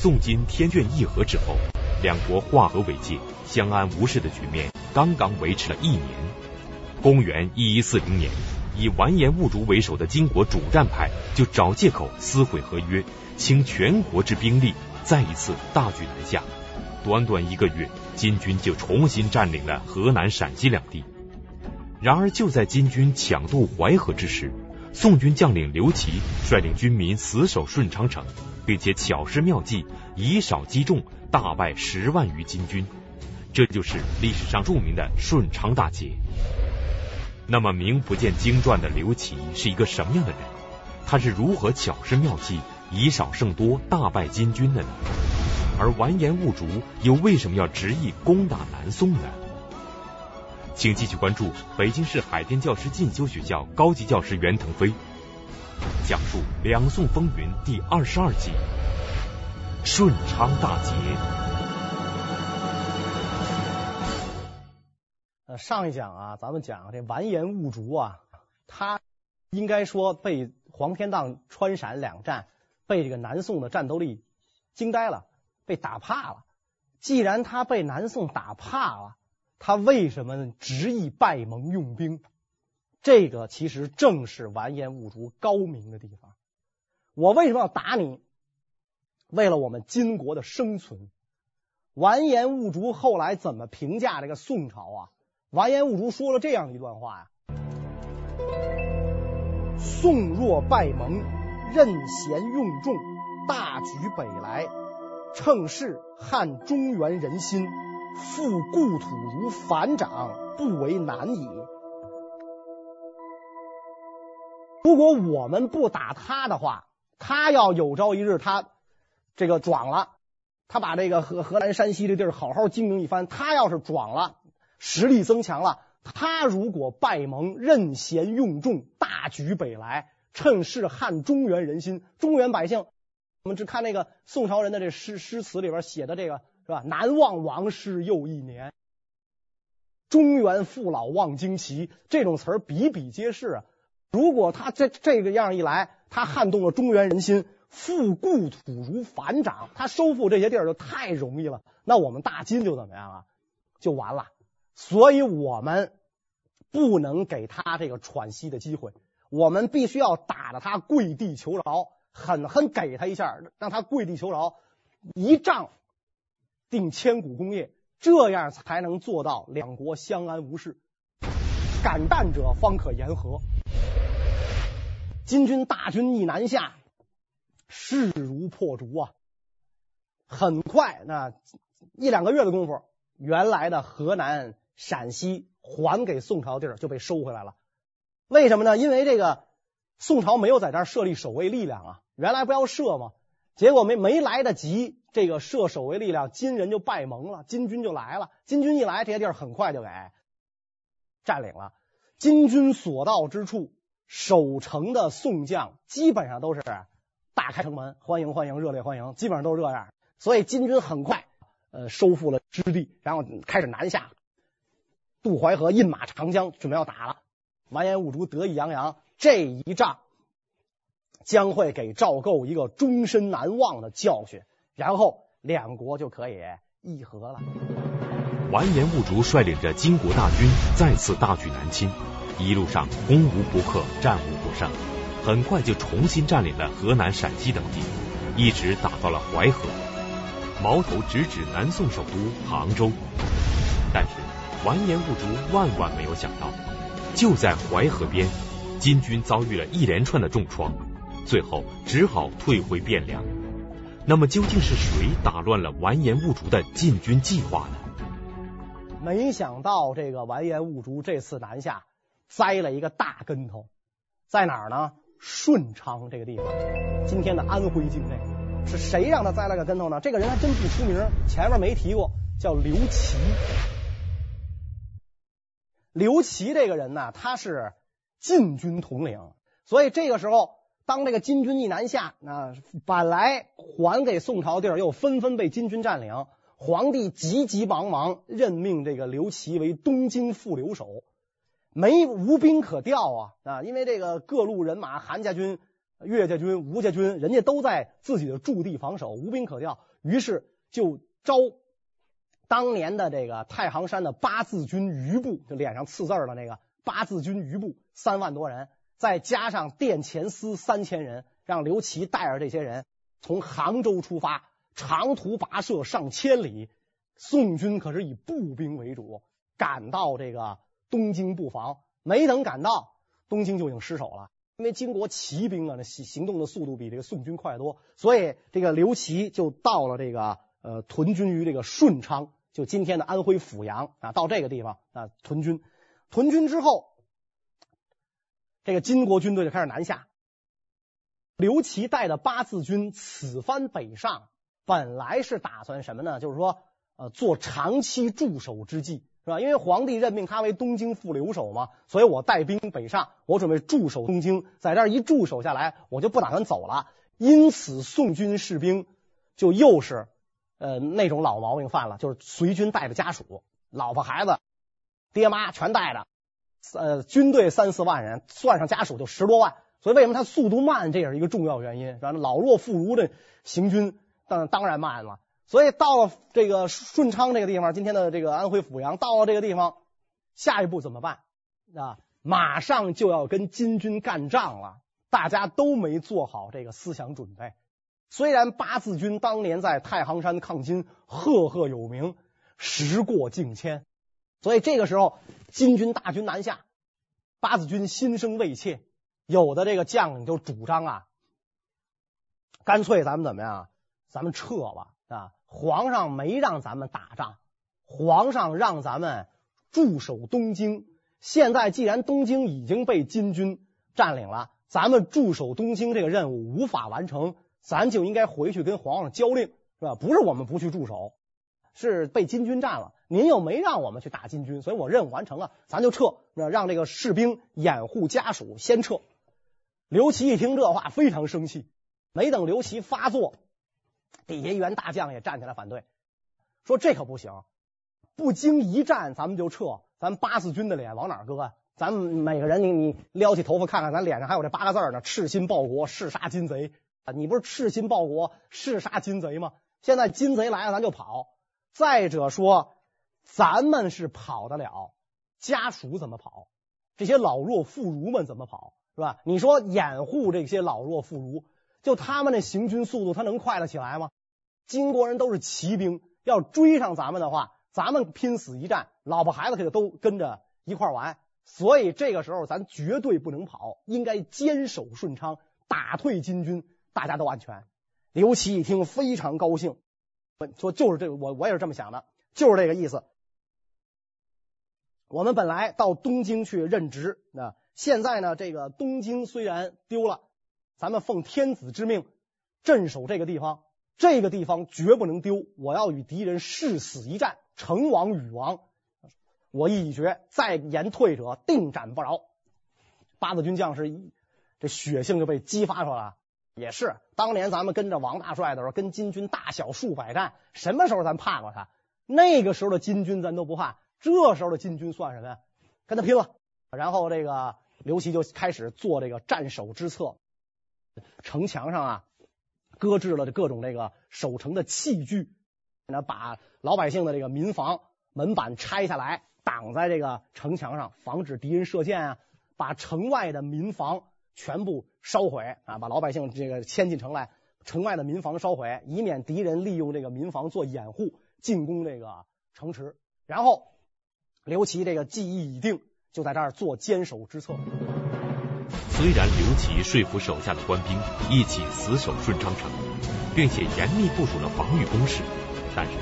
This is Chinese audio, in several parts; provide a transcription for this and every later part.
宋金天隽议和之后，两国化和为界、相安无事的局面刚刚维持了一年。公元一一四零年，以完颜兀术为首的金国主战派就找借口撕毁合约，倾全国之兵力，再一次大举南下。短短一个月，金军就重新占领了河南、陕西两地。然而，就在金军抢渡淮河之时，宋军将领刘琦率领军民死守顺昌城，并且巧施妙计，以少击众，大败十万余金军。这就是历史上著名的顺昌大捷。那么，名不见经传的刘琦是一个什么样的人？他是如何巧施妙计，以少胜多，大败金军的呢？而完颜兀术又为什么要执意攻打南宋呢？请继续关注北京市海淀教师进修学校高级教师袁腾飞讲述两宋风云第二十二集顺昌大捷。呃，上一讲啊，咱们讲这完颜兀术啊，他应该说被黄天荡、川陕两战，被这个南宋的战斗力惊呆了，被打怕了。既然他被南宋打怕了，他为什么执意拜盟用兵？这个其实正是完颜兀术高明的地方。我为什么要打你？为了我们金国的生存。完颜兀术后来怎么评价这个宋朝啊？完颜兀术说了这样一段话呀：“宋若拜盟，任贤用众，大举北来，乘势撼中原人心。”复故土如反掌，不为难也。如果我们不打他的话，他要有朝一日他这个壮了，他把这个河河南、山西这地儿好好经营一番，他要是壮了，实力增强了，他如果拜盟，任贤用众，大举北来，趁势撼中原人心。中原百姓，我们只看那个宋朝人的这诗诗词里边写的这个。是吧？难忘王师又一年，中原父老望旌旗，这种词儿比比皆是啊。如果他这这个样一来，他撼动了中原人心，复故土如反掌，他收复这些地儿就太容易了。那我们大金就怎么样啊？就完了。所以我们不能给他这个喘息的机会，我们必须要打得他跪地求饶，狠狠给他一下，让他跪地求饶，一仗。定千古功业，这样才能做到两国相安无事。敢战者方可言和。金军大军一南下，势如破竹啊！很快，那一两个月的功夫，原来的河南、陕西还给宋朝地儿就被收回来了。为什么呢？因为这个宋朝没有在这儿设立守卫力量啊，原来不要设吗？结果没没来得及，这个设守卫力量，金人就拜盟了，金军就来了。金军一来，这些地儿很快就给占领了。金军所到之处，守城的宋将基本上都是大开城门，欢迎欢迎，热烈欢迎，基本上都是这样。所以金军很快呃收复了失地，然后开始南下，渡淮河，饮马长江，准备要打了。完颜兀术得意洋洋，这一仗。将会给赵构一个终身难忘的教训，然后两国就可以议和了。完颜兀术率领着金国大军再次大举南侵，一路上攻无不克，战无不胜，很快就重新占领了河南、陕西等地，一直打到了淮河，矛头直指南宋首都杭州。但是完颜兀术万万没有想到，就在淮河边，金军遭遇了一连串的重创。最后只好退回汴梁。那么究竟是谁打乱了完颜兀术的进军计划呢？没想到这个完颜兀术这次南下栽了一个大跟头，在哪儿呢？顺昌这个地方，今天的安徽境内。是谁让他栽了个跟头呢？这个人还真不出名，前面没提过，叫刘琦。刘琦这个人呢，他是禁军统领，所以这个时候。当这个金军一南下，那本来还给宋朝地儿又纷纷被金军占领，皇帝急急忙忙任命这个刘琦为东京副留守，没无兵可调啊啊！因为这个各路人马，韩家军、岳家军、吴家军，人家都在自己的驻地防守，无兵可调。于是就招当年的这个太行山的八字军余部，就脸上刺字的那个八字军余部三万多人，再加上殿前司三千人，让刘琦带着这些人从杭州出发，长途跋涉上千里。宋军可是以步兵为主，赶到这个东京布防，没等赶到，东京就已经失守了。因为经过骑兵啊，那行行动的速度比这个宋军快多，所以这个刘琦就到了这个呃屯军于这个顺昌，就今天的安徽阜阳啊，到这个地方啊屯军。屯军之后，这个金国军队就开始南下。刘琦带的八字军此番北上，本来是打算什么呢？就是说。呃，做长期驻守之计是吧？因为皇帝任命他为东京副留守嘛，所以我带兵北上，我准备驻守东京，在这儿一驻守下来，我就不打算走了。因此，宋军士兵就又是呃那种老毛病犯了，就是随军带着家属、老婆孩子、爹妈全带着，呃，军队三四万人，算上家属就十多万。所以为什么他速度慢，这也是一个重要原因，是吧？老弱妇孺的行军，当当然慢了。所以到了这个顺昌这个地方，今天的这个安徽阜阳，到了这个地方，下一步怎么办啊？马上就要跟金军干仗了，大家都没做好这个思想准备。虽然八字军当年在太行山抗金赫赫有名，时过境迁，所以这个时候金军大军南下，八字军心生畏怯，有的这个将领就主张啊，干脆咱们怎么样？咱们撤吧啊！皇上没让咱们打仗，皇上让咱们驻守东京。现在既然东京已经被金军占领了，咱们驻守东京这个任务无法完成，咱就应该回去跟皇上交令，是吧？不是我们不去驻守，是被金军占了。您又没让我们去打金军，所以我任务完成了，咱就撤。那让这个士兵掩护家属先撤。刘琦一听这话，非常生气。没等刘琦发作。底下一员大将也站起来反对，说这可不行，不经一战咱们就撤，咱八字军的脸往哪搁啊？咱们每个人你你撩起头发看看，咱脸上还有这八个字呢：赤心报国，誓杀金贼啊！你不是赤心报国，誓杀金贼吗？现在金贼来了，咱就跑。再者说，咱们是跑得了，家属怎么跑？这些老弱妇孺们怎么跑？是吧？你说掩护这些老弱妇孺。就他们那行军速度，他能快得起来吗？金国人都是骑兵，要追上咱们的话，咱们拼死一战，老婆孩子可就都跟着一块玩。所以这个时候，咱绝对不能跑，应该坚守顺昌，打退金军，大家都安全。刘琦一听非常高兴，说就是这个，我我也是这么想的，就是这个意思。我们本来到东京去任职，那现在呢，这个东京虽然丢了。咱们奉天子之命镇守这个地方，这个地方绝不能丢。我要与敌人誓死一战，成王与王。我意已决，再言退者，定斩不饶。八字军将士这血性就被激发出来了。也是，当年咱们跟着王大帅的时候，跟金军大小数百战，什么时候咱怕过他？那个时候的金军咱都不怕，这时候的金军算什么呀？跟他拼了！然后这个刘琦就开始做这个战守之策。城墙上啊，搁置了各种这个守城的器具，那把老百姓的这个民房门板拆下来，挡在这个城墙上，防止敌人射箭啊。把城外的民房全部烧毁啊，把老百姓这个迁进城来，城外的民房烧毁，以免敌人利用这个民房做掩护进攻这个城池。然后刘琦这个计议已定，就在这儿做坚守之策。虽然刘琦说服手下的官兵一起死守顺昌城，并且严密部署了防御工事，但是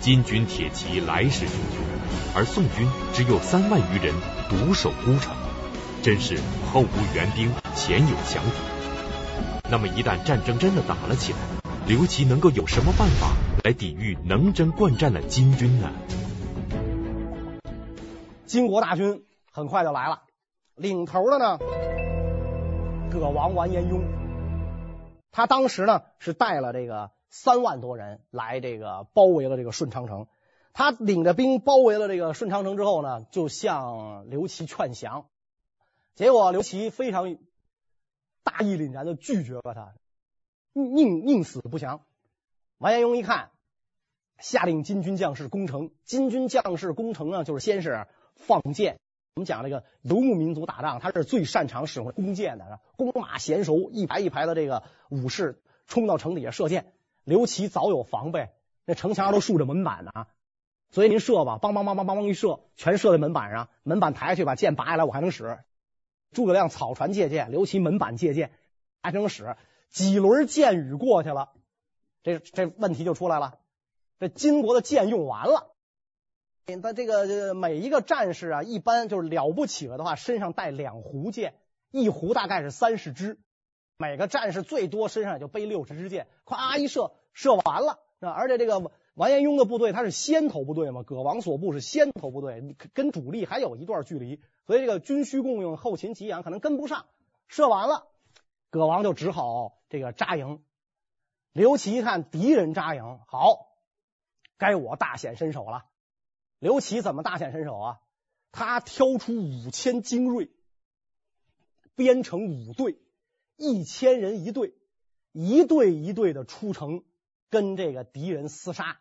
金军铁骑来势汹汹，而宋军只有三万余人独守孤城，真是后无援兵，前有强敌。那么一旦战争真的打了起来，刘琦能够有什么办法来抵御能征惯战的金军呢？金国大军很快就来了，领头的呢？葛王完颜雍，他当时呢是带了这个三万多人来这个包围了这个顺昌城。他领着兵包围了这个顺昌城之后呢，就向刘琦劝降。结果刘琦非常大义凛然的拒绝了他，宁宁死不降。完颜雍一看下令金军将士攻城。金军将士攻城呢，就是先是放箭。我们讲这个游牧民族打仗，他是最擅长使用弓箭的，弓马娴熟，一排一排的这个武士冲到城底下射箭。刘琦早有防备，那城墙上都竖着门板呢，所以您射吧，梆梆梆梆梆梆一射，全射在门板上，门板抬下去，把箭拔下来，我还能使。诸葛亮草船借箭，刘琦门板借箭，还能使。几轮箭雨过去了，这这问题就出来了，这金国的箭用完了。他这个每一个战士啊，一般就是了不起了的话，身上带两壶箭，一壶大概是三十支。每个战士最多身上也就背六十支箭，咵一射，射完了。而且这个完颜雍的部队他是先头部队嘛，葛王所部是先头部队，跟主力还有一段距离，所以这个军需供应、后勤给养可能跟不上。射完了，葛王就只好这个扎营。刘琦一看敌人扎营，好，该我大显身手了。刘琦怎么大显身手啊？他挑出五千精锐，编成五队。一千人一队，一队一队的出城跟这个敌人厮杀。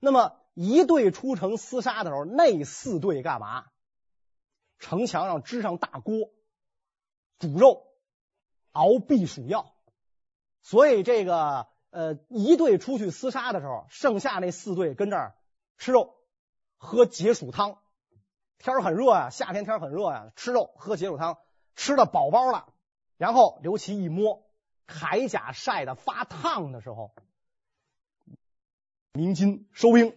那么一队出城厮杀的时候，那四队干嘛？城墙上支上大锅，煮肉，熬避暑药。所以这个呃，一队出去厮杀的时候，剩下那四队跟这儿吃肉，喝解暑汤。天很热呀，夏天天很热呀，吃肉喝解暑汤，吃的饱饱了。然后刘琦一摸铠甲晒得发烫的时候，鸣金收兵，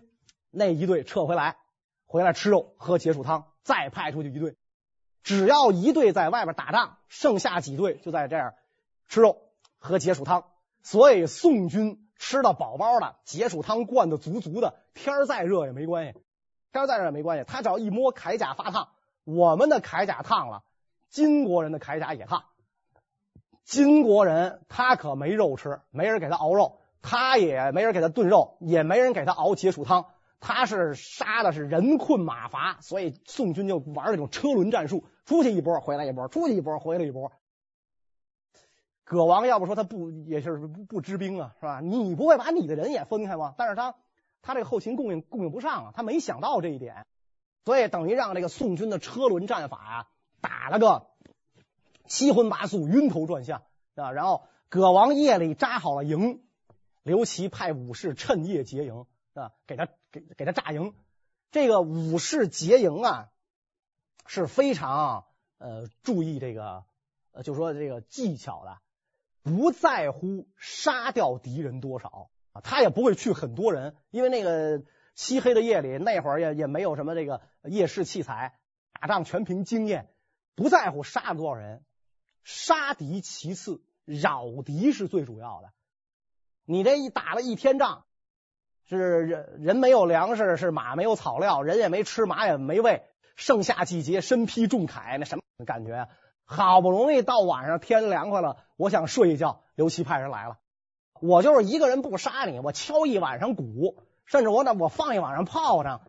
那一队撤回来，回来吃肉喝解暑汤，再派出去一队，只要一队在外边打仗，剩下几队就在这儿吃肉喝解暑汤。所以宋军吃得饱饱的，解暑汤灌的足足的，天再热也没关系，天再热也没关系，他只要一摸铠甲发烫，我们的铠甲烫了，金国人的铠甲也烫。金国人他可没肉吃，没人给他熬肉，他也没人给他炖肉，也没人给他熬解暑汤。他是杀的是人困马乏，所以宋军就玩这种车轮战术，出去一波回来一波，出去一波回来一波。葛王要不说他不也是不不知兵啊，是吧？你不会把你的人也分开吗？但是他他这个后勤供应供应不上啊，他没想到这一点，所以等于让这个宋军的车轮战法啊打了个。七荤八素，晕头转向啊！然后葛王夜里扎好了营，刘琦派武士趁夜劫营啊，给他给给他炸营。这个武士劫营啊，是非常呃注意这个呃，就说这个技巧的，不在乎杀掉敌人多少啊，他也不会去很多人，因为那个漆黑的夜里，那会儿也也没有什么这个夜视器材，打仗全凭经验，不在乎杀了多少人。杀敌其次，扰敌是最主要的。你这一打了一天仗，是人人没有粮食，是马没有草料，人也没吃，马也没喂。盛夏季节，身披重铠，那什么感觉啊？好不容易到晚上天凉快了，我想睡一觉。刘琦派人来了，我就是一个人不杀你，我敲一晚上鼓，甚至我那我放一晚上炮仗，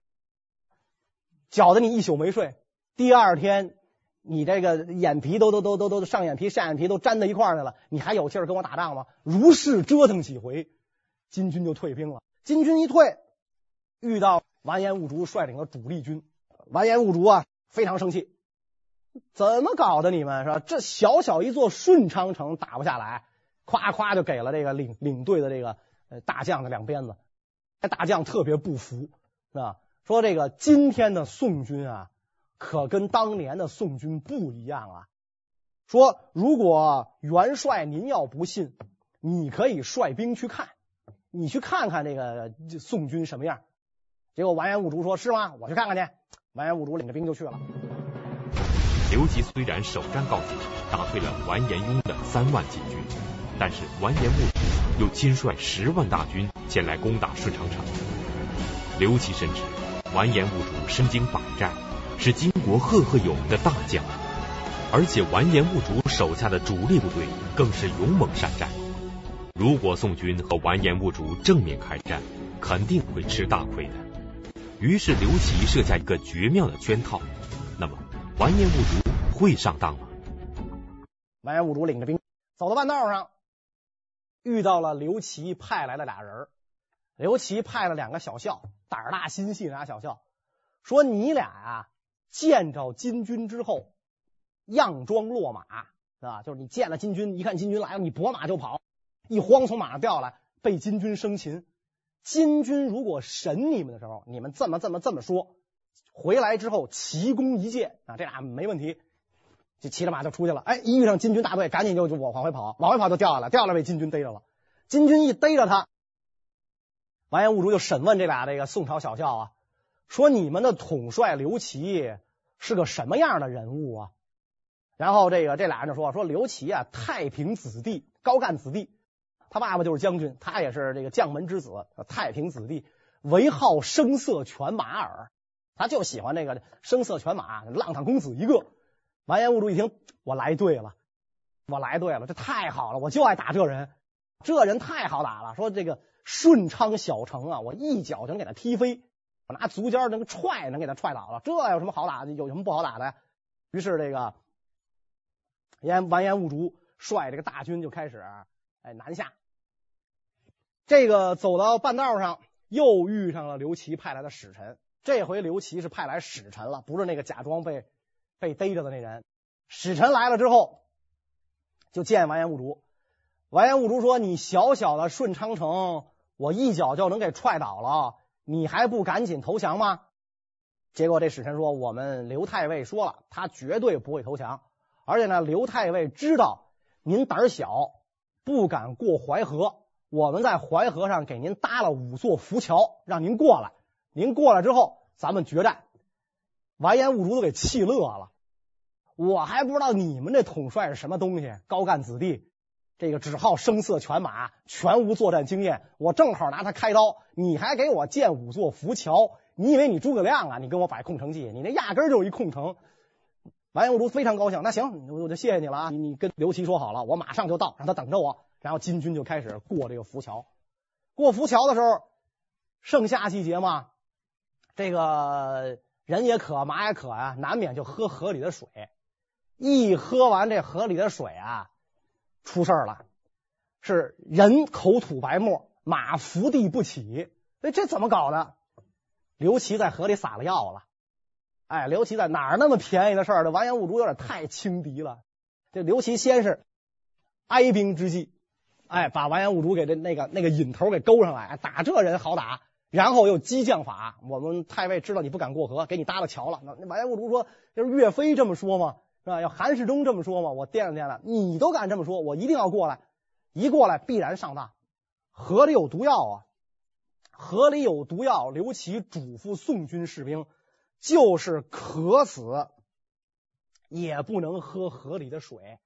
搅得你一宿没睡。第二天。你这个眼皮都都都都都上眼皮下眼皮都粘在一块儿去了，你还有气儿跟我打仗吗？如是折腾几回，金军就退兵了。金军一退，遇到完颜兀术率领的主力军，完颜兀术啊非常生气，怎么搞的你们是吧？这小小一座顺昌城打不下来，夸夸就给了这个领领队的这个呃大将的两鞭子。这大将特别不服，是吧？说这个今天的宋军啊。可跟当年的宋军不一样啊！说如果元帅您要不信，你可以率兵去看，你去看看那个宋军什么样。结果完颜兀术说：“是吗？我去看看去。”完颜兀术领着兵就去了。刘琦虽然首战告捷，打退了完颜雍的三万禁军，但是完颜兀术又亲率十万大军前来攻打顺昌城。刘琦深知完颜兀术身经百战。是金国赫赫有名的大将，而且完颜兀术手下的主力部队更是勇猛善战。如果宋军和完颜兀术正面开战，肯定会吃大亏的。于是刘琦设下一个绝妙的圈套。那么完颜兀术会上当吗？完颜兀术领着兵走到半道上，遇到了刘琦派来的俩人。刘琦派了两个小校，胆大心细俩小校，说你俩啊，见着金军之后，佯装落马啊，就是你见了金军，一看金军来了，你拨马就跑，一慌从马上掉下来，被金军生擒。金军如果审你们的时候，你们这么这么这么说，回来之后奇功一件啊，这俩没问题，就骑着马就出去了。哎，一遇上金军大队，赶紧就就往往回跑，往回跑就掉下来，掉下来被金军逮着了。金军一逮着他，完颜兀术就审问这俩这个宋朝小校啊，说你们的统帅刘琦是个什么样的人物啊？然后这个这俩人就说说刘琦啊，太平子弟，高干子弟。他爸爸就是将军，他也是这个将门之子，太平子弟，唯好声色犬马耳。他就喜欢那个声色犬马，浪荡公子一个。完颜兀术一听，我来对了，我来对了，这太好了，我就爱打这人，这人太好打了。说这个顺昌小城啊，我一脚就能给他踢飞，我拿足尖能踹，能给他踹倒了。这有什么好打的？有什么不好打的呀？于是这个完完颜兀术率这个大军就开始哎南下。这个走到半道上，又遇上了刘琦派来的使臣。这回刘琦是派来使臣了，不是那个假装被被逮着的那人。使臣来了之后，就见完颜兀术。完颜兀术说：“你小小的顺昌城，我一脚就能给踹倒了，你还不赶紧投降吗？”结果这使臣说：“我们刘太尉说了，他绝对不会投降。而且呢，刘太尉知道您胆小，不敢过淮河。”我们在淮河上给您搭了五座浮桥，让您过来。您过来之后，咱们决战。完颜兀术都给气乐了。我还不知道你们这统帅是什么东西，高干子弟，这个只好声色犬马，全无作战经验。我正好拿他开刀，你还给我建五座浮桥？你以为你诸葛亮啊？你跟我摆空城计？你那压根儿就是一空城。完颜兀术非常高兴，那行，我就谢谢你了啊！你你跟刘琦说好了，我马上就到，让他等着我。然后金军就开始过这个浮桥，过浮桥的时候，盛夏季节嘛，这个人也渴，马也渴啊，难免就喝河里的水。一喝完这河里的水啊，出事了，是人口吐白沫，马伏地不起。哎，这怎么搞的？刘琦在河里撒了药了。哎，刘琦在哪儿那么便宜的事儿？这完颜兀术有点太轻敌了。这刘琦先是哀兵之计。哎，把完颜兀术给这那个那个引头给勾上来，打这人好打。然后又激将法，我们太尉知道你不敢过河，给你搭了桥了。那完颜兀术说：“就是岳飞这么说嘛，是吧？要韩世忠这么说嘛，我掂量掂量，你都敢这么说，我一定要过来。一过来必然上当。河里有毒药啊，河里有毒药。刘琦嘱咐宋军士兵，就是渴死也不能喝河里的水。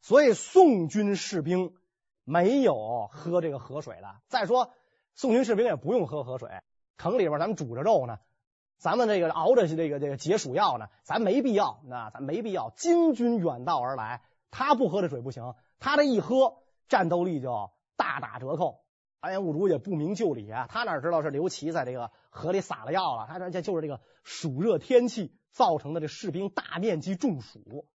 所以宋军士兵。”没有喝这个河水的。再说，宋军士兵也不用喝河水，城里边咱们煮着肉呢，咱们这个熬着这个这个解暑药呢，咱没必要，那咱没必要。金军远道而来，他不喝这水不行，他这一喝，战斗力就大打折扣。完颜兀术也不明就里啊，他哪知道是刘琦在这个河里撒了药了？他说这就是这个暑热天气造成的，这士兵大面积中暑，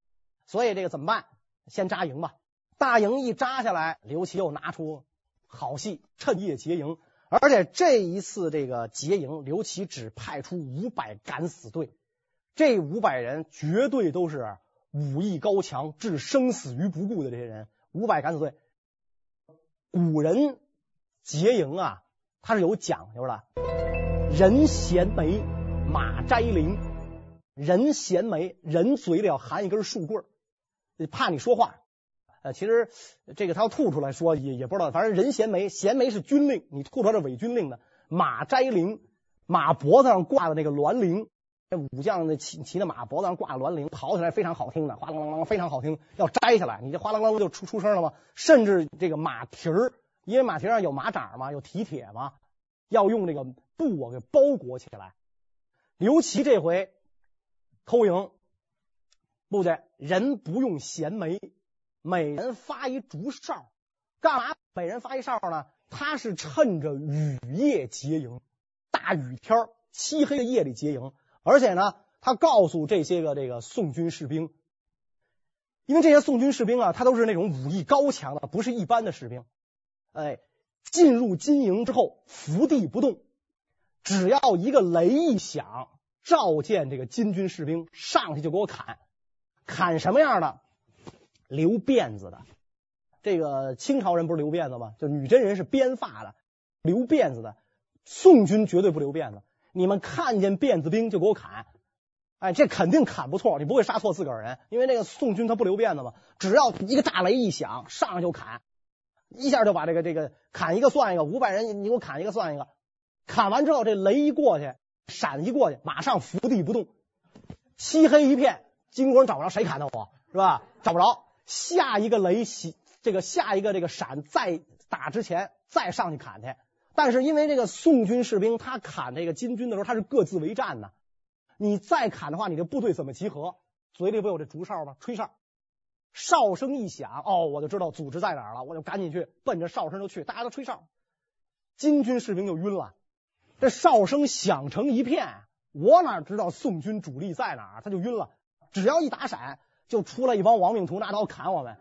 所以这个怎么办？先扎营吧。大营一扎下来，刘琦又拿出好戏，趁夜劫营。而且这一次这个劫营，刘琦只派出五百敢死队，这五百人绝对都是武艺高强、置生死于不顾的这些人。五百敢死队，古人劫营啊，他是有讲究的。人衔枚，马摘翎。人衔枚，人嘴里要含一根树棍，怕你说话。呃，其实这个他要吐出来说也也不知道，反正人衔枚，衔枚是军令，你吐出来是伪军令的。马摘翎，马脖子上挂的那个銮铃，这武将那骑骑的马脖子上挂銮铃，跑起来非常好听的，哗啷啷啷非常好听。要摘下来，你这哗啷啷就出出声了吗？甚至这个马蹄儿，因为马蹄上有马掌嘛，有蹄铁嘛，要用这个布啊给包裹起来。刘琦这回偷营，不对，人不用衔枚。每人发一竹哨，干嘛？每人发一哨呢？他是趁着雨夜劫营，大雨天漆黑的夜里劫营，而且呢，他告诉这些个这个宋军士兵，因为这些宋军士兵啊，他都是那种武艺高强的，不是一般的士兵。哎，进入金营之后，伏地不动，只要一个雷一响，召见这个金军士兵上去就给我砍，砍什么样的？留辫子的。这个清朝人不是留辫子吗？就女真人是编发的，留辫子的。宋军绝对不留辫子，你们看见辫子兵就给我砍。哎，这肯定砍不错，你不会杀错自个儿人，因为那个宋军他不留辫子嘛，只要一个大雷一响，上来就砍，一下就把这个这个砍一个算一个，五百人你给我砍一个算一个，砍完之后这雷一过去，闪一过去，马上伏地不动，漆黑一片，金国人找不着谁砍的我，是吧？找不着，下一个雷袭。这个下一个这个闪再打之前再上去砍去，但是因为这个宋军士兵他砍这个金军的时候他是各自为战呢，你再砍的话，你这部队怎么集合？嘴里不有这竹哨吗？吹哨，哨声一响，哦，我就知道组织在哪儿了，我就赶紧去奔着哨声就去，大家都吹哨，金军士兵就晕了。这哨声响成一片，我哪知道宋军主力在哪儿？他就晕了。只要一打闪，就出来一帮亡命徒拿刀砍我们。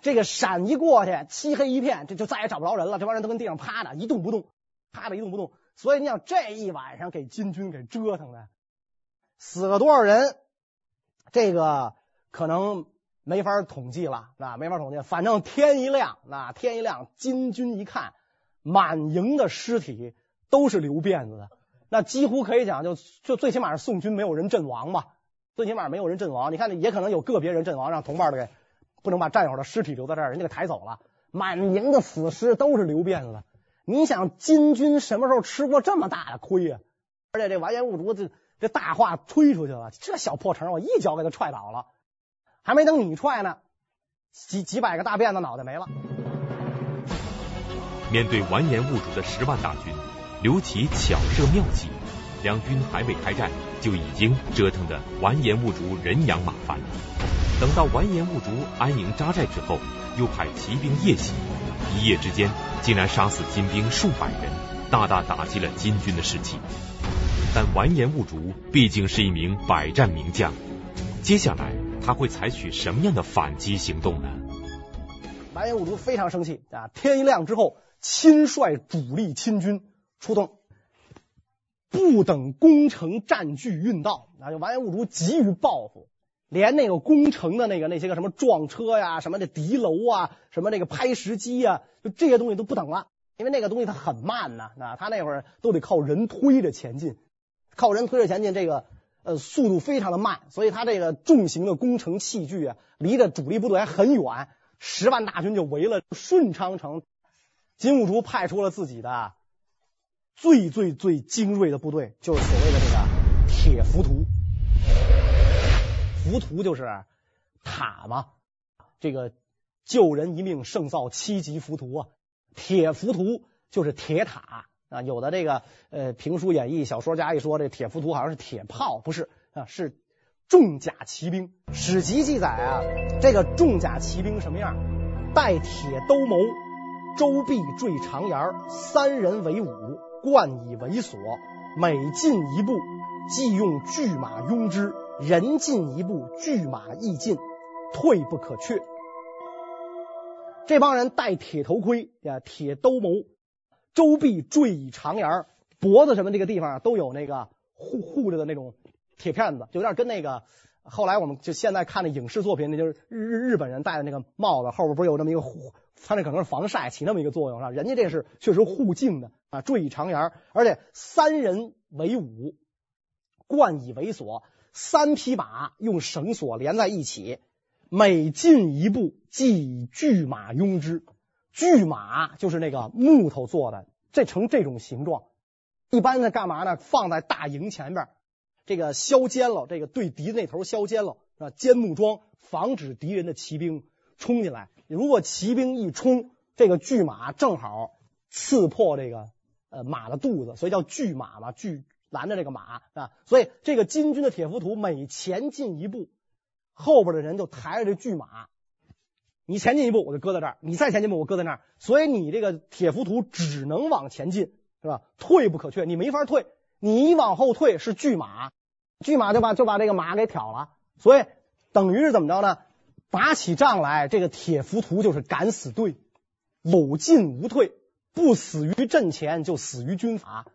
这个闪一过去，漆黑一片，这就再也找不着人了。这帮人都跟地上趴着，一动不动，趴着一动不动。所以你想，这一晚上给金军给折腾的，死了多少人？这个可能没法统计了，那没法统计。反正天一亮，那天一亮，金军一看，满营的尸体都是留辫子的，那几乎可以讲，就就最起码是宋军没有人阵亡吧，最起码没有人阵亡。你看，也可能有个别人阵亡，让同伴的给。不能把战友的尸体留在这儿，人家给抬走了。满营的死尸都是留辫子。你想金军什么时候吃过这么大的亏呀？而且这完颜兀术这这大话推出去了，这小破城我一脚给他踹倒了，还没等你踹呢，几几百个大辫子脑袋没了。面对完颜兀术的十万大军，刘琦巧设妙计，两军还未开战，就已经折腾得完颜兀术人仰马翻了。等到完颜兀术安营扎寨之后，又派骑兵夜袭，一夜之间竟然杀死金兵数百人，大大打击了金军的士气。但完颜兀术毕竟是一名百战名将，接下来他会采取什么样的反击行动呢？完颜兀术非常生气啊！天一亮之后，亲率主力亲军出动，不等攻城战据运到，那就完颜兀术急于报复。连那个攻城的那个那些个什么撞车呀，什么的敌楼啊，什么那个拍石机呀，就这些东西都不等了，因为那个东西它很慢呐，那他那会儿都得靠人推着前进，靠人推着前进，这个呃速度非常的慢，所以他这个重型的攻城器具啊，离着主力部队还很远，十万大军就围了顺昌城。金兀术派出了自己的最最最精锐的部队，就是所谓的这个铁浮屠。浮屠就是塔嘛，这个救人一命胜造七级浮屠啊。铁浮屠就是铁塔啊。有的这个呃评书演义小说家一说这铁浮屠好像是铁炮，不是啊，是重甲骑兵。史籍记载啊，这个重甲骑兵什么样？戴铁兜鍪，周臂坠长檐，三人为伍，冠以为索，每进一步，即用巨马拥之。人进一步，巨马亦进，退不可却。这帮人戴铁头盔呀，铁兜鍪，周臂坠以长檐，脖子什么这个地方都有那个护护着的那种铁片子，就有点跟那个后来我们就现在看的影视作品，那就是日日本人戴的那个帽子，后边不是有这么一个护，他那可能是防晒起那么一个作用是吧？人家这是确实护颈的啊，缀以长檐，而且三人为伍，冠以为锁。三匹马用绳索连在一起，每进一步，即以巨马拥之。巨马就是那个木头做的，这成这种形状。一般的干嘛呢？放在大营前边，这个削尖了，这个对敌那头削尖了啊，尖木桩，防止敌人的骑兵冲进来。如果骑兵一冲，这个巨马正好刺破这个呃马的肚子，所以叫巨马嘛，巨。拦着这个马啊，所以这个金军的铁浮屠每前进一步，后边的人就抬着这巨马。你前进一步，我就搁在这儿；你再前进一步，我搁在那儿。所以你这个铁浮屠只能往前进，是吧？退不可却，你没法退。你往后退是巨马，巨马就把就把这个马给挑了。所以等于是怎么着呢？打起仗来，这个铁浮屠就是敢死队，有进无退，不死于阵前，就死于军法。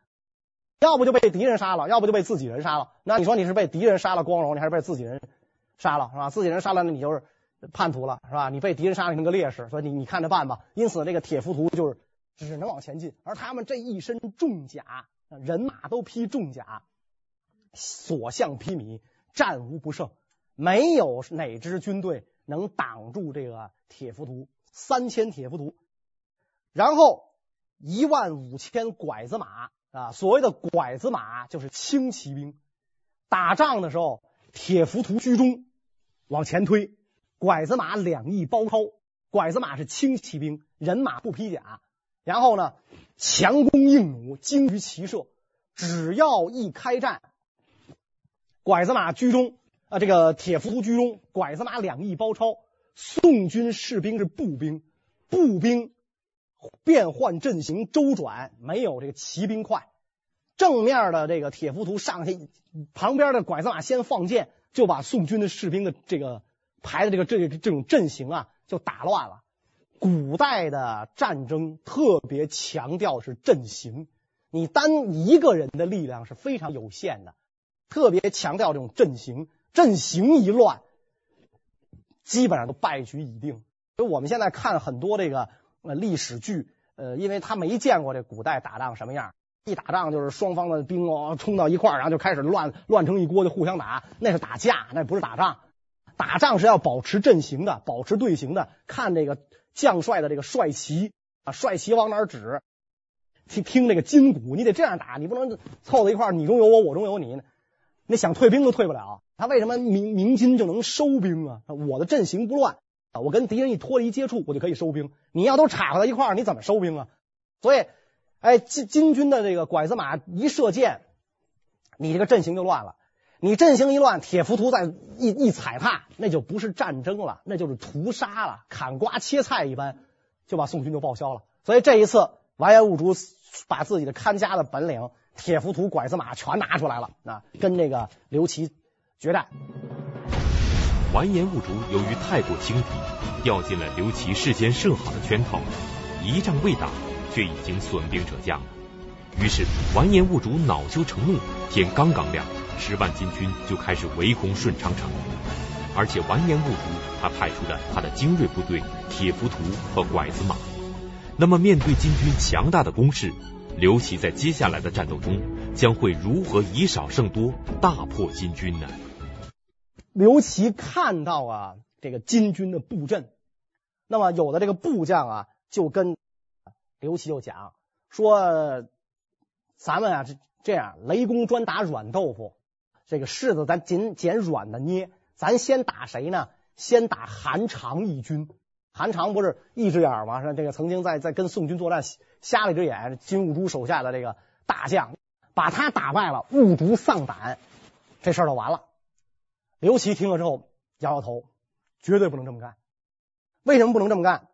要不就被敌人杀了，要不就被自己人杀了。那你说你是被敌人杀了光荣，你还是被自己人杀了，是吧？自己人杀了，那你就是叛徒了，是吧？你被敌人杀了，你是个烈士，所以你你看着办吧。因此，这个铁浮屠就是只能往前进，而他们这一身重甲，人马都披重甲，所向披靡，战无不胜，没有哪支军队能挡住这个铁浮屠。三千铁浮屠，然后一万五千拐子马。啊，所谓的拐子马就是轻骑兵，打仗的时候，铁浮屠居中，往前推，拐子马两翼包抄。拐子马是轻骑兵，人马不披甲，然后呢，强弓硬弩，精于骑射。只要一开战，拐子马居中啊，这个铁浮屠居中，拐子马两翼包抄。宋军士兵是步兵，步兵。变换阵型周转，没有这个骑兵快。正面的这个铁浮屠上去，旁边的拐子马先放箭，就把宋军的士兵的这个排的这个这这种阵型啊，就打乱了。古代的战争特别强调是阵型，你单一个人的力量是非常有限的，特别强调这种阵型，阵型一乱，基本上都败局已定。所以我们现在看很多这个。呃，历史剧，呃，因为他没见过这古代打仗什么样，一打仗就是双方的兵哦冲到一块儿，然后就开始乱乱成一锅，就互相打，那是打架，那不是打仗。打仗是要保持阵型的，保持队形的，看这个将帅的这个帅旗啊，帅旗往哪指，听听这个筋骨，你得这样打，你不能凑在一块，你中有我，我中有你，那想退兵都退不了。他为什么明明金就能收兵啊？我的阵型不乱。我跟敌人一脱离接触，我就可以收兵。你要都插在一块儿，你怎么收兵啊？所以，哎，金金军的这个拐子马一射箭，你这个阵型就乱了。你阵型一乱，铁浮屠再一一踩踏，那就不是战争了，那就是屠杀了，砍瓜切菜一般，就把宋军就报销了。所以这一次，完颜兀术把自己的看家的本领，铁浮屠、拐子马全拿出来了，啊，跟这个刘琦决战。完颜兀术由于太过轻敌，掉进了刘琦事先设好的圈套，一仗未打，却已经损兵折将了。于是完颜兀术恼羞成怒，天刚刚亮，十万金军就开始围攻顺昌城。而且完颜兀术他派出了他的精锐部队铁浮屠和拐子马。那么面对金军强大的攻势，刘琦在接下来的战斗中将会如何以少胜多，大破金军呢？刘琦看到啊，这个金军的布阵，那么有的这个部将啊，就跟刘琦就讲说：“咱们啊，这这样，雷公专打软豆腐，这个柿子咱捡捡软的捏。咱先打谁呢？先打韩常义军。韩常不是一只眼吗？是这个曾经在在跟宋军作战瞎了一只眼，金兀术手下的这个大将，把他打败了，兀术丧胆，这事儿就完了。”刘琦听了之后摇摇头，绝对不能这么干。为什么不能这么干？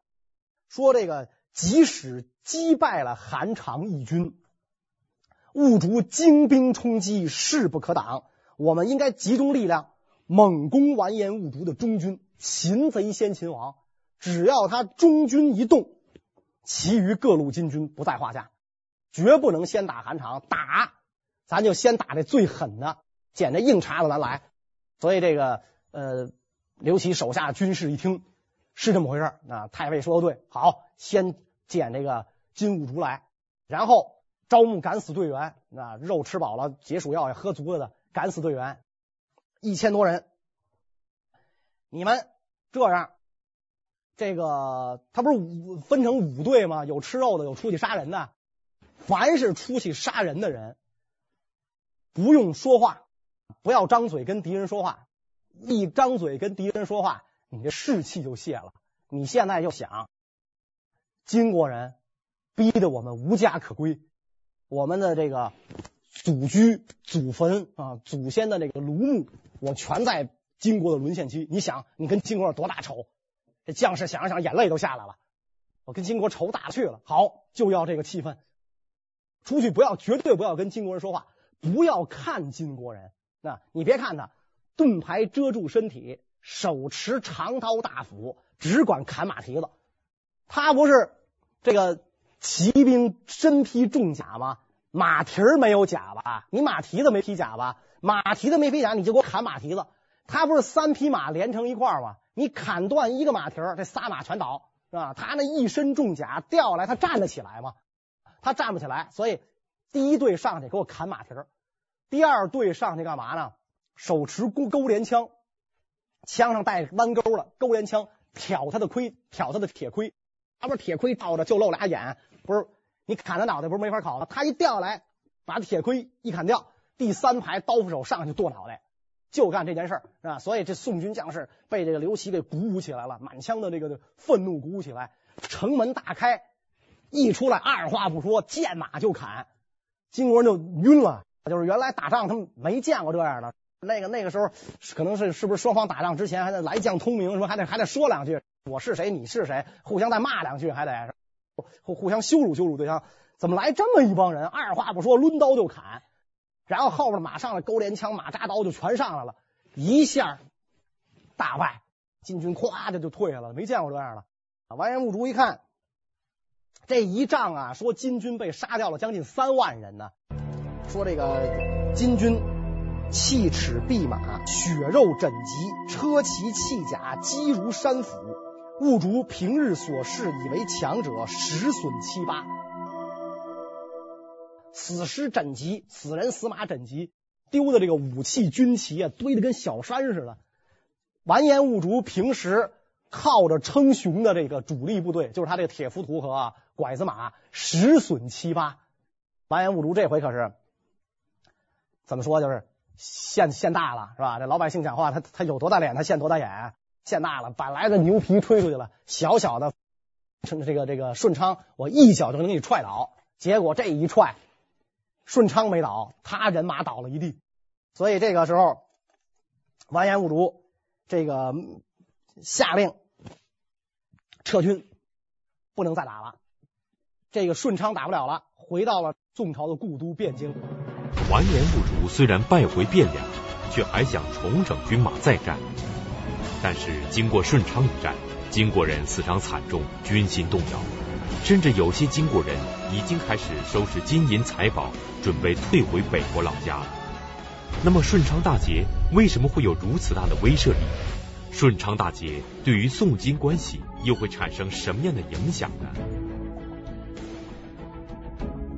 说这个，即使击败了韩常义军，兀术精兵冲击，势不可挡。我们应该集中力量，猛攻完颜兀术的中军。擒贼先擒王，只要他中军一动，其余各路金军不在话下。绝不能先打韩场，打咱就先打这最狠的，捡这硬茬子咱来。所以这个呃，刘琦手下军士一听是这么回事啊，太尉说的对，好，先捡这个金兀术来，然后招募敢死队员，啊，肉吃饱了，解暑药也喝足了的敢死队员一千多人，你们这样，这个他不是五分成五队吗？有吃肉的，有出去杀人的，凡是出去杀人的人，不用说话。不要张嘴跟敌人说话，一张嘴跟敌人说话，你这士气就泄了。你现在就想，金国人逼得我们无家可归，我们的这个祖居、祖坟啊、祖先的这个庐墓，我全在金国的沦陷区。你想，你跟金国有多大仇？将士想想，眼泪都下来了。我跟金国仇大去了，好，就要这个气氛。出去不要，绝对不要跟金国人说话，不要看金国人。那你别看他盾牌遮住身体，手持长刀大斧，只管砍马蹄子。他不是这个骑兵身披重甲吗？马蹄儿没有甲吧？你马蹄子没披甲吧？马蹄子没披甲，你就给我砍马蹄子。他不是三匹马连成一块吗？你砍断一个马蹄儿，这仨马全倒，是吧？他那一身重甲掉来，他站得起来吗？他站不起来，所以第一队上去给我砍马蹄儿，第二队上去干嘛呢？手持钩钩镰枪，枪上带弯钩了，钩镰枪挑他的盔，挑他的铁盔，他不是铁盔罩着就露俩眼，不是你砍他脑袋不是没法砍吗？他一掉来，把铁盔一砍掉，第三排刀斧手上去剁脑袋，就干这件事儿，是吧？所以这宋军将士被这个刘琦给鼓舞起来了，满腔的这个愤怒鼓舞起来，城门大开，一出来二话不说，见马就砍，金国人就晕了，就是原来打仗他们没见过这样的。那个那个时候，可能是是不是双方打仗之前还得来将通明，什么还得还得说两句，我是谁，你是谁，互相再骂两句，还得互互相羞辱羞辱对方。怎么来这么一帮人？二话不说，抡刀就砍，然后后边马上的钩连枪、马扎刀就全上来了，一下大败，金军咵的就退下了，没见过这样的。啊完颜兀术一看，这一仗啊，说金军被杀掉了将近三万人呢，说这个金军。弃齿跸马，血肉枕籍，车骑弃甲，积如山斧。兀术平日所视以为强者，十损七八。死尸枕籍，死人死马枕籍，丢的这个武器军旗啊，堆的跟小山似的。完颜兀术平时靠着称雄的这个主力部队，就是他这个铁浮屠和拐子马，十损七八。完颜兀术这回可是怎么说？就是。现现大了是吧？这老百姓讲话，他他有多大脸，他现多大眼。现大了，本来的牛皮吹出去了，小小的这个这个顺昌，我一脚就能给你踹倒。结果这一踹，顺昌没倒，他人马倒了一地。所以这个时候，完颜兀术这个下令撤军，不能再打了。这个顺昌打不了了，回到了宋朝的故都汴京。完颜兀术虽然败回汴梁，却还想重整军马再战。但是经过顺昌一战，金国人死伤惨重，军心动摇，甚至有些金国人已经开始收拾金银财宝，准备退回北国老家了。那么顺昌大捷为什么会有如此大的威慑力？顺昌大捷对于宋金关系又会产生什么样的影响呢？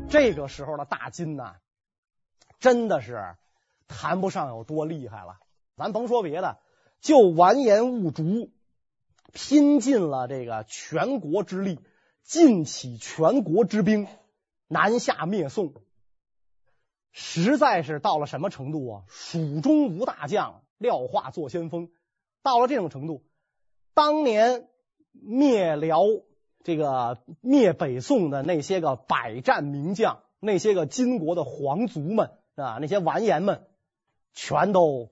这个时候的大金呢？真的是谈不上有多厉害了，咱甭说别的，就完颜兀术拼尽了这个全国之力，尽起全国之兵，南下灭宋，实在是到了什么程度啊？蜀中无大将，廖化做先锋。到了这种程度，当年灭辽这个灭北宋的那些个百战名将，那些个金国的皇族们。啊，那些完颜们全都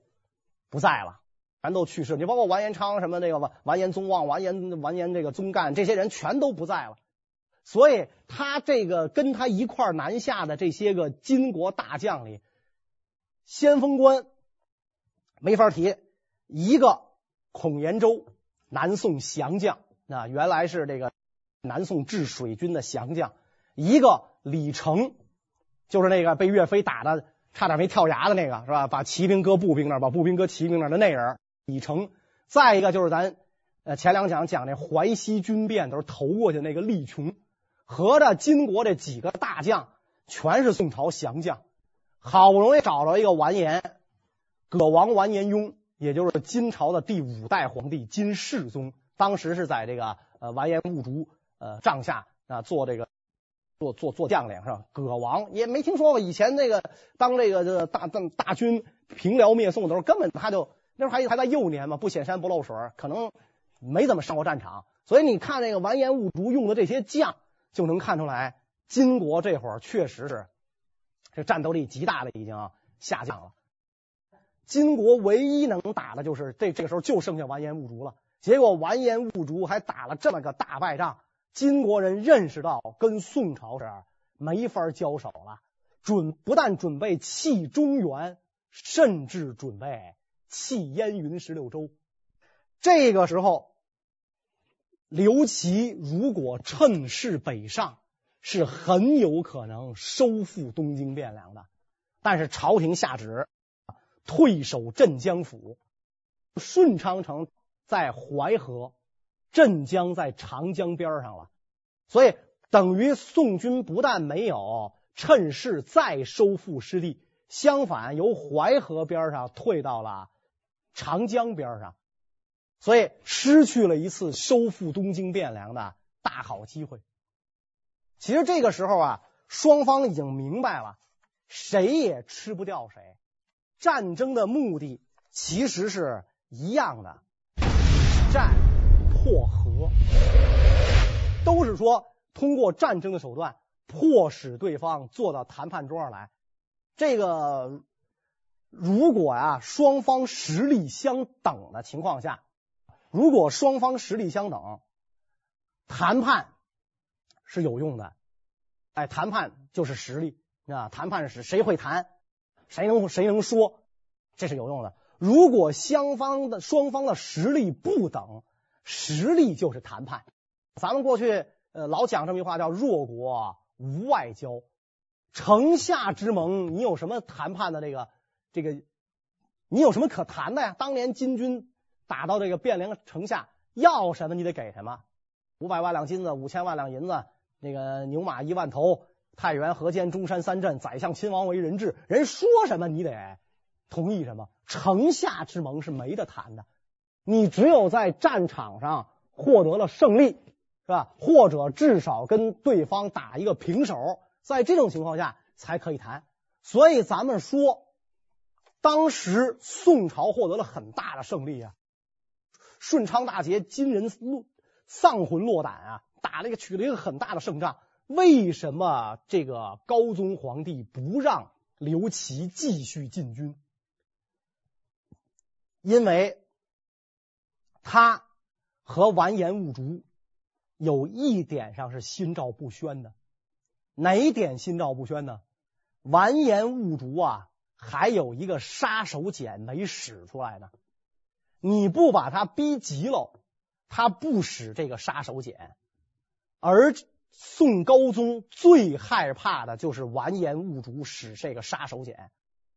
不在了，全都去世。你包括完颜昌什么那个完完颜宗望、完颜完颜这个宗干，这些人全都不在了。所以他这个跟他一块南下的这些个金国大将里，先锋官没法提，一个孔延州，南宋降将，啊，原来是这个南宋治水军的降将；一个李成，就是那个被岳飞打的。差点没跳崖的那个是吧？把骑兵搁步兵那儿，把步兵搁骑兵那儿的那人李成。再一个就是咱呃前两讲讲那淮西军变都是投过去那个利琼，合着金国这几个大将全是宋朝降将，好不容易找着一个完颜，葛王完颜雍，也就是金朝的第五代皇帝金世宗，当时是在这个呃完颜兀术呃帐下啊做这个。做做做将领是吧？葛王也没听说过，以前那个当这个这大大大军平辽灭宋的时候，根本他就那时候还还在幼年嘛，不显山不露水，可能没怎么上过战场。所以你看那个完颜兀术用的这些将，就能看出来金国这会儿确实是这战斗力极大的已经下降了。金国唯一能打的就是这这个时候就剩下完颜兀术了。结果完颜兀术还打了这么个大败仗。金国人认识到跟宋朝是没法交手了，准不但准备弃中原，甚至准备弃燕云十六州。这个时候，刘琦如果趁势北上，是很有可能收复东京汴梁的。但是朝廷下旨退守镇江府，顺昌城在淮河，镇江在长江边上了，所以等于宋军不但没有趁势再收复失地，相反由淮河边上退到了长江边上，所以失去了一次收复东京汴梁的大好机会。其实这个时候啊，双方已经明白了，谁也吃不掉谁。战争的目的其实是一样的，战破和，都是说通过战争的手段迫使对方坐到谈判桌上来。这个如果啊双方实力相等的情况下，如果双方实力相等，谈判是有用的。哎，谈判就是实力啊，谈判是谁会谈。谁能谁能说，这是有用的。如果双方的双方的实力不等，实力就是谈判。咱们过去呃老讲这么一句话，叫“弱国无外交”。城下之盟，你有什么谈判的这个这个？你有什么可谈的呀？当年金军打到这个汴梁城下，要什么你得给什么，五百万两金子，五千万两银子，那个牛马一万头。太原、河间、中山三镇，宰相亲王为人质，人说什么你得同意什么。城下之盟是没得谈的，你只有在战场上获得了胜利，是吧？或者至少跟对方打一个平手，在这种情况下才可以谈。所以咱们说，当时宋朝获得了很大的胜利啊，顺昌大捷，金人落丧魂落胆啊，打了一个取了一个很大的胜仗。为什么这个高宗皇帝不让刘琦继续进军？因为他和完颜兀术有一点上是心照不宣的。哪一点心照不宣呢？完颜兀术啊，还有一个杀手锏没使出来呢。你不把他逼急了，他不使这个杀手锏，而。宋高宗最害怕的就是完颜兀术使这个杀手锏。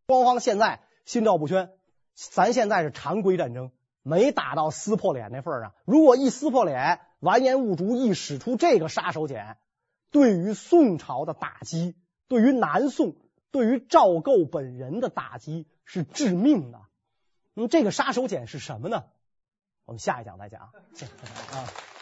双方现在心照不宣，咱现在是常规战争，没打到撕破脸那份上。如果一撕破脸，完颜兀术一使出这个杀手锏，对于宋朝的打击，对于南宋，对于赵构本人的打击是致命的。那么这个杀手锏是什么呢？我们下一讲再讲啊。